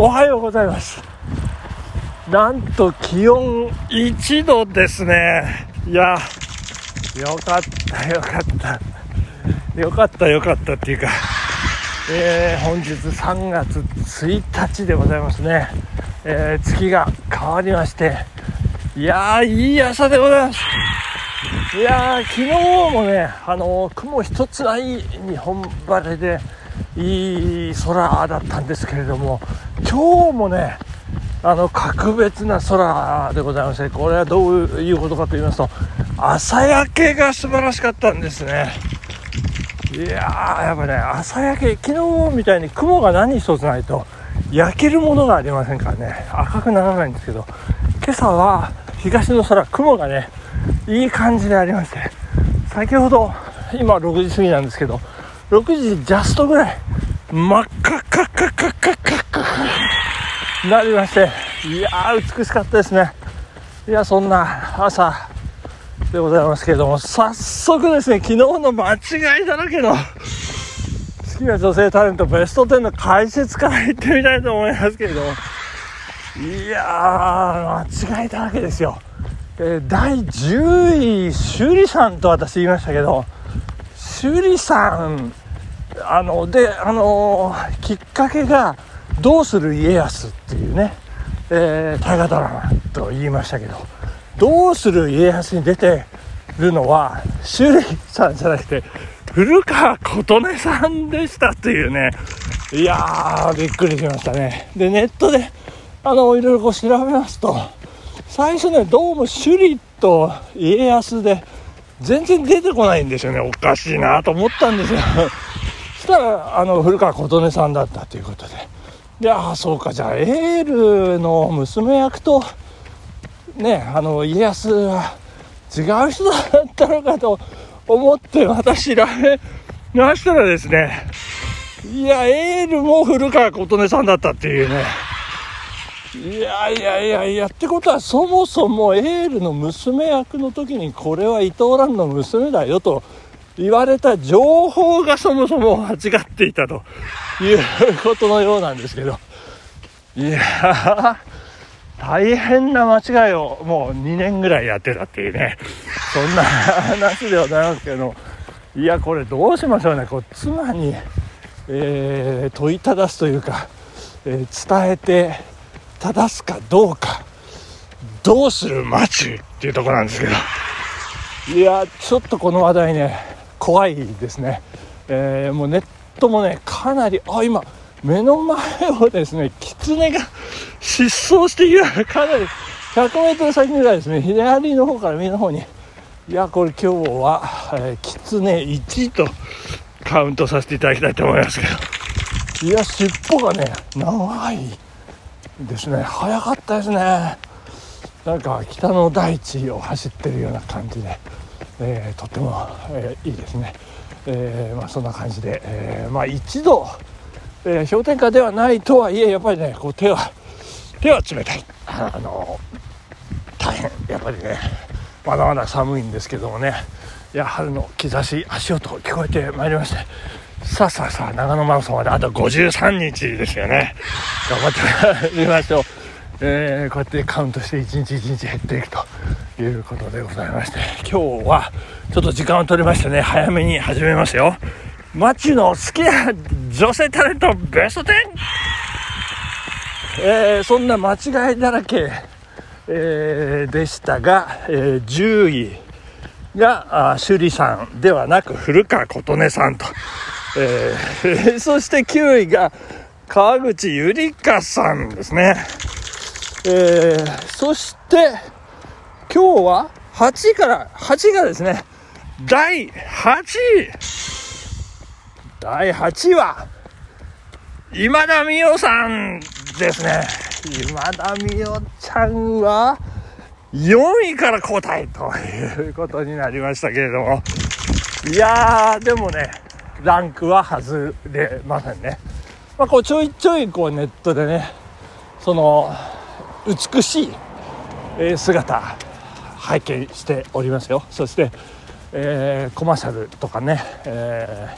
おはようございます。なんと気温1度ですね。いやよかったよかった。よかったよかったっていうかえー、本日3月1日でございますね、えー、月が変わりましていやーいい朝でございます。いやー昨日もねあのー、雲一つない日本晴れでいい空だったんですけれども今日もねあの格別な空でございましてこれはどういうことかと言いますと朝焼けが素晴らしかったんですね。いやーやっぱね朝焼け昨日みたいに雲が何一つないと焼けるものがありませんからね。赤くならないんですけど今朝は東の空雲がねいい感じでありまして先ほど今6時過ぎなんですけど6時ジャストぐらい真っ赤っかっかっかっかっなりましていや美しかったですね。いやそんな朝でございますけれども早速ですね昨日の間違いだらけの好きな女性タレントベスト10の解説からいってみたいと思いますけれども。いやー間違いだらけですよ、えー、第10位趣里さんと私言いましたけど趣里さんあのであのー、きっかけが「どうする家康」っていうね、えー、大河ドラマと言いましたけど「どうする家康」に出てるのは趣里さんじゃなくて古川琴音さんでしたっていうね。いやーびっくりしましたね。でネットであのいろいろこう調べますと最初ねどうも首里と家康で全然出てこないんですよね。おかしいなと思ったんですよ。そしたらあの古川琴音さんだったということで。でああそうかじゃあエールの娘役とねあの家康は違う人だったのかと思って私調べましたらですねいやエールも古川琴音さんだったっていうね。いやいやいやいやってことはそもそもエールの娘役の時にこれは伊藤蘭の娘だよと言われた情報がそもそも間違っていたと。いうことのようなんですけど。いや大変な間違いをもう2年ぐらいやってたっていうね。そんな話ではないますけど。いやこれどうしましょうね。こう妻に、えー、問いただすというか、えー、伝えて正すかどうか。どうするマチュっていうとこなんですけど。いやちょっとこの話題ね怖いですね、えー、もうネットもねかなりあ今目の前をですね狐が 失踪している。かなり 100m 先ぐらいですね。左の方から右の方に。いやこれ今日は、えー、狐1とカウントさせていただきたいと思いますけど。いや尻尾がね長いですね。早かったですね。なんか北の大地を走ってるような感じで、えー、とっても、えー、いいですね、えー、まあ、そんな感じで、えまあ、一度、え氷点下ではないとはいえやっぱりねこう手は手は冷たい。あの大変。やっぱりねまだまだ寒いんですけどもね。いや春の兆し足音聞こえてまいりまして。さあさあさあ長野マラソンまであと53日ですよね。頑張ってみましょう、えー、こうやってカウントして一日一日減っていくということでございまして今日はちょっと時間を取りましてね早めに始めますよ街の好きな女性タレントベスト 10! えー、そんな間違いだらけ、えー、でしたが、えー、10位が趣里さんではなく古川琴音さんとえー、そして9位が川口ゆりかさんですね。えー、そして今日は8位から、8位がですね、第8位第8位は今田美桜さんですね。今田美桜ちゃんは4位から交代ということになりましたけれども。いやー、でもね、ランクは外れませんね。まあ、こうちょいちょいこうネットでねその美しい姿拝見しておりますよ。そして、えー、コマーシャルとかね、え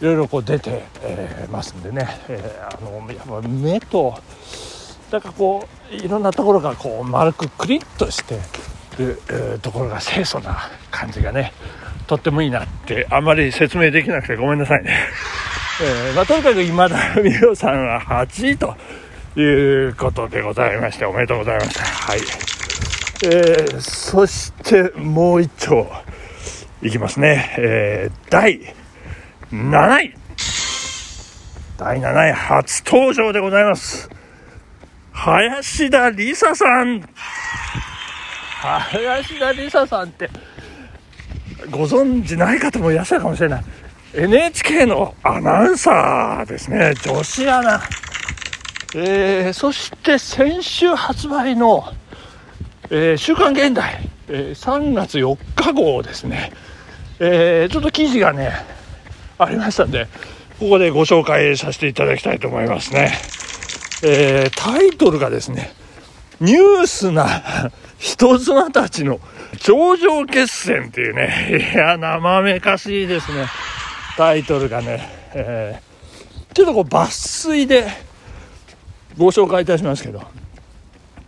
ー、いろいろこう出て、えー、ますんでね、えー、あのやっぱ目とだかこういろんなところがこう丸くクリッとしてるところが清楚な感じがねとってもいいなってあんまり説明できなくてごめんなさいね、えー、まあ、とにかく今田美桜さんは8位ということでございましておめでとうございました。はい、えー、そしてもう一丁いきますね、えー、第7位。第7位初登場でございます。林田理沙さん。林田理沙さんって。ご存知ない方もいらっしゃるかもしれない。NHK のアナウンサーですね。女子アナえー、そして先週発売の、えー、週刊現代、えー、3月4日号ですね、えちょっと記事がねありましたんでここでご紹介させていただきたいと思いますね、えタイトルがですねニュースな人妻たちの頂上決戦っていうね、いや、生めかしいですね。タイトルがね、えー、ちょっとこう抜粋でご紹介いたしますけど、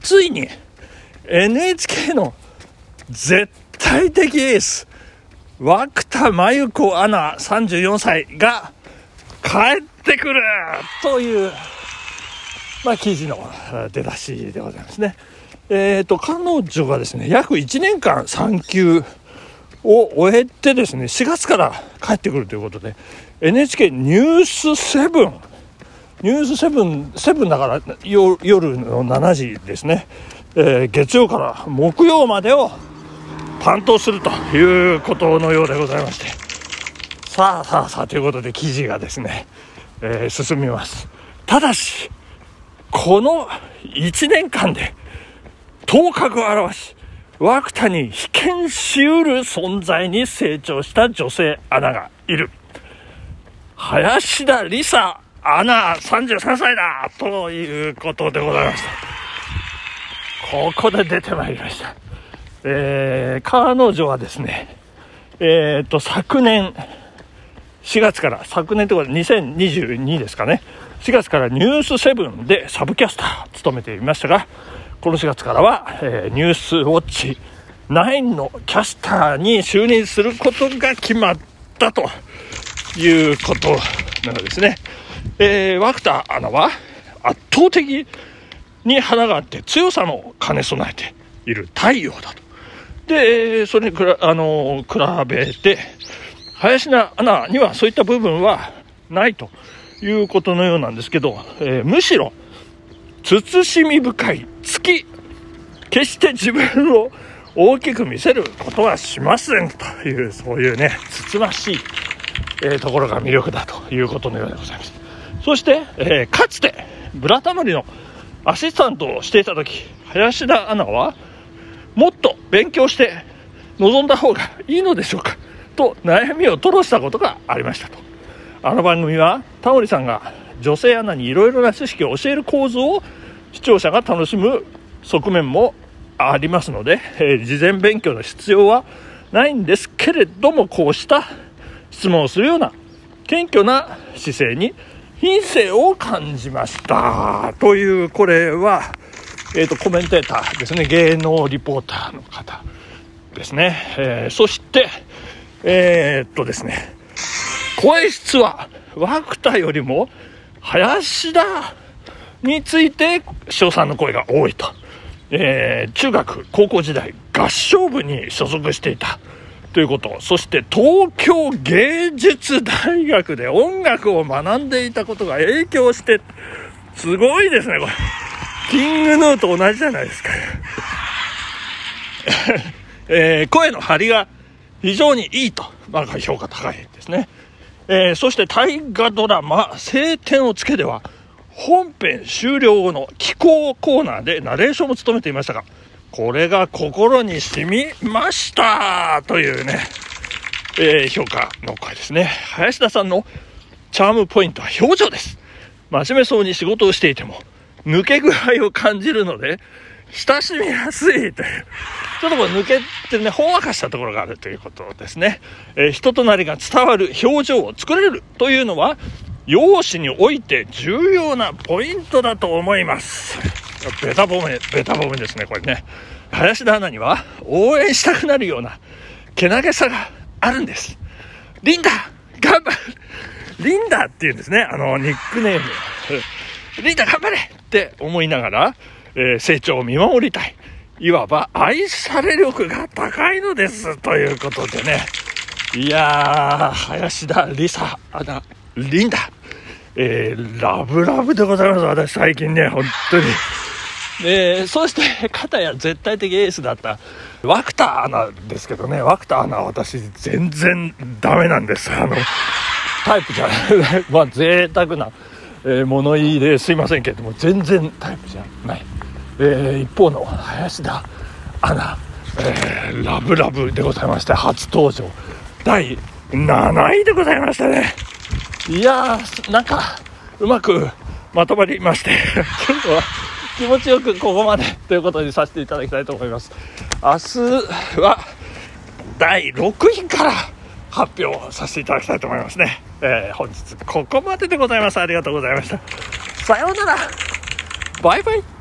ついに NHK の絶対的エース、涌田真由子アナ34歳が帰ってくるという、まあ、記事の出だしでございますね。えーと、彼女がですね約1年間産休を終えてですね4月から帰ってくるということで NHK ニュース7ニュース7、7だから夜の7時ですね、えー、月曜から木曜までを担当するということのようでございまして。さあさあさあということで記事がですね、えー、進みます。ただしこの1年間で頭角を現し、涌田に被験しうる存在に成長した女性アナがいる。林田理沙アナ33歳だということでございました。ここで出てまいりました。えー、彼女はですね、えっ、ー、と、昨年、4月から、昨年ということで2022ですかね、4月からニュース7でサブキャスター務めていましたが、この4月からは、えー、ニュースウォッチ9のキャスターに就任することが決まったということなのですね。えー、ワクターアナは圧倒的に花があって強さも兼ね備えている太陽だと。で、それにくら、あの比べて、林田アナにはそういった部分はないということのようなんですけど、えー、むしろ、慎み深い月決して自分を大きく見せることはしませんというそういうねつつましい、えー、ところが魅力だということのようでございますそして、えー、かつてブラタモリのアシスタントをしていた時林田アナはもっと勉強して臨んだ方がいいのでしょうかと悩みを吐露したことがありましたと。あの番組はタモリさんが女性アナにいろいろな知識を教える構図を視聴者が楽しむ側面もありますので、えー、事前勉強の必要はないんですけれどもこうした質問をするような謙虚な姿勢に品性を感じました。というこれは、えーと、コメンテーターですね。芸能リポーターの方ですね、えー、そしてえー、っとですね。声質は涌田よりも林田について称賛の声が多いと、え、中学高校時代合唱部に所属していた。ということ。そして東京芸術大学で音楽を学んでいたことが影響してすごいですねこれ。キングヌーと同じじゃないですか、えー、声の張りが非常にいいと、まあ、評価高いですね。えー、そして大河ドラマ「晴天をつけ」では本編終了後の気候コーナーでナレーションも務めていましたがこれが心に染みましたというね、えー、評価の声ですね林田さんのチャームポイントは表情です真面目そうに仕事をしていても抜け具合を感じるので親しみやすいという、ちょっとこう抜けてね、ほんわかしたところがあるということですね。えー、人となりが伝わる表情を作れるというのは、容姿において重要なポイントだと思います。ベタ褒め、ベタ褒めですね、これね。林田アナには応援したくなるような、けなげさがあるんです。リンダ頑張るリンダって言うんですね、あの、ニックネーム。リンダ頑張れって思いながら、えー、成長を見守りたい。いわば愛され力が高いのです。ということでね。いやー、林田リサ、アナ、リンダ。えー、ラブラブでございます。私最近ね、本当に。で、そして、片や絶対的エースだったワクターアナですけどね、ワクターアナは私全然ダメなんです。あの、タイプじゃない。まあ、贅沢な、えー、物言いですいませんけれども、全然タイプじゃない。えー、一方の林田アナ、えー、ラブラブでございまして、初登場。第7位でございましたね。いやー、なんか、うまくまとまりまして、今日は気持ちよくここまでということにさせていただきたいと思います。明日は第6位から発表させていただきたいと思いますね。えー、本日ここまででございます。ありがとうございました。さようなら。バイバイ。